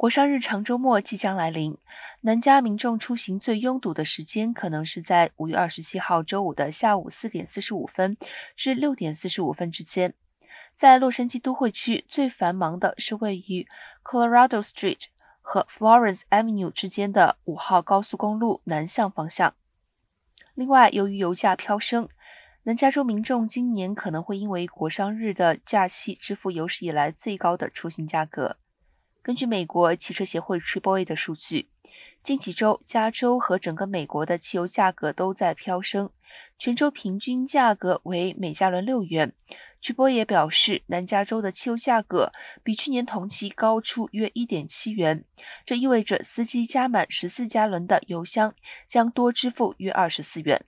国殇日常周末即将来临，南加民众出行最拥堵的时间可能是在五月二十七号周五的下午四点四十五分至六点四十五分之间。在洛杉矶都会区最繁忙的是位于 Colorado Street 和 Florence Avenue 之间的五号高速公路南向方向。另外，由于油价飙升，南加州民众今年可能会因为国殇日的假期支付有史以来最高的出行价格。根据美国汽车协会 AAA 的数据，近几周加州和整个美国的汽油价格都在飙升，全州平均价格为每加仑六元。AAA 也表示，南加州的汽油价格比去年同期高出约一点七元，这意味着司机加满十四加仑的油箱将多支付约二十四元。